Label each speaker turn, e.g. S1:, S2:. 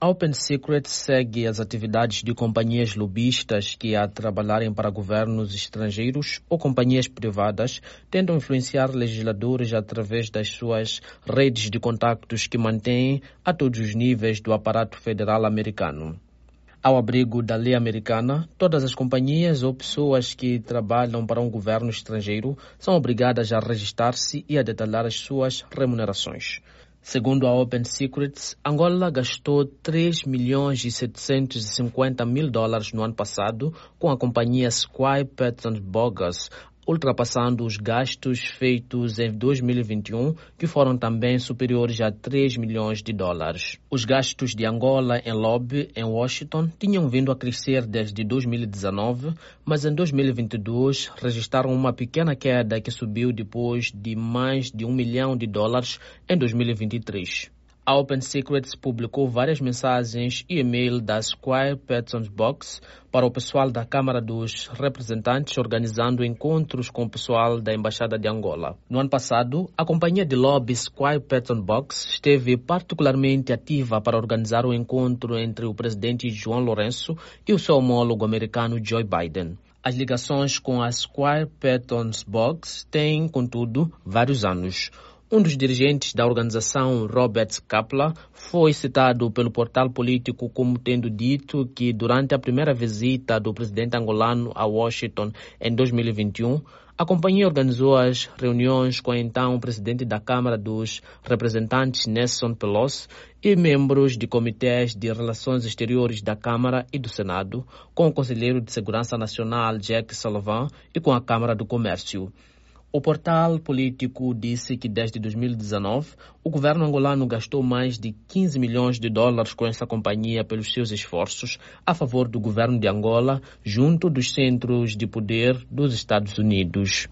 S1: A Open Secret segue as atividades de companhias lobistas que, a trabalharem para governos estrangeiros ou companhias privadas, tentam influenciar legisladores através das suas redes de contactos que mantêm a todos os níveis do aparato federal americano. Ao abrigo da lei americana, todas as companhias ou pessoas que trabalham para um governo estrangeiro são obrigadas a registrar-se e a detalhar as suas remunerações. Segundo a Open Secrets, Angola gastou 3 milhões e 750 mil dólares no ano passado com a companhia Squire Patton Bogus ultrapassando os gastos feitos em 2021, que foram também superiores a 3 milhões de dólares. Os gastos de Angola em lobby em Washington tinham vindo a crescer desde 2019, mas em 2022 registraram uma pequena queda que subiu depois de mais de um milhão de dólares em 2023. A Open Secrets publicou várias mensagens e e-mail da Squire Patton's Box para o pessoal da Câmara dos Representantes, organizando encontros com o pessoal da Embaixada de Angola. No ano passado, a companhia de lobby Squire Patton Box esteve particularmente ativa para organizar o encontro entre o presidente João Lourenço e o seu homólogo americano Joe Biden. As ligações com a Squire Patton's Box têm, contudo, vários anos. Um dos dirigentes da organização, Robert Kapla, foi citado pelo portal político como tendo dito que durante a primeira visita do presidente angolano a Washington em 2021, a companhia organizou as reuniões com então presidente da Câmara dos Representantes, Nelson Pelosi, e membros de comitês de relações exteriores da Câmara e do Senado, com o conselheiro de Segurança Nacional, Jack Sullivan, e com a Câmara do Comércio. O portal político disse que desde 2019 o governo angolano gastou mais de 15 milhões de dólares com essa companhia pelos seus esforços a favor do governo de Angola junto dos centros de poder dos Estados Unidos.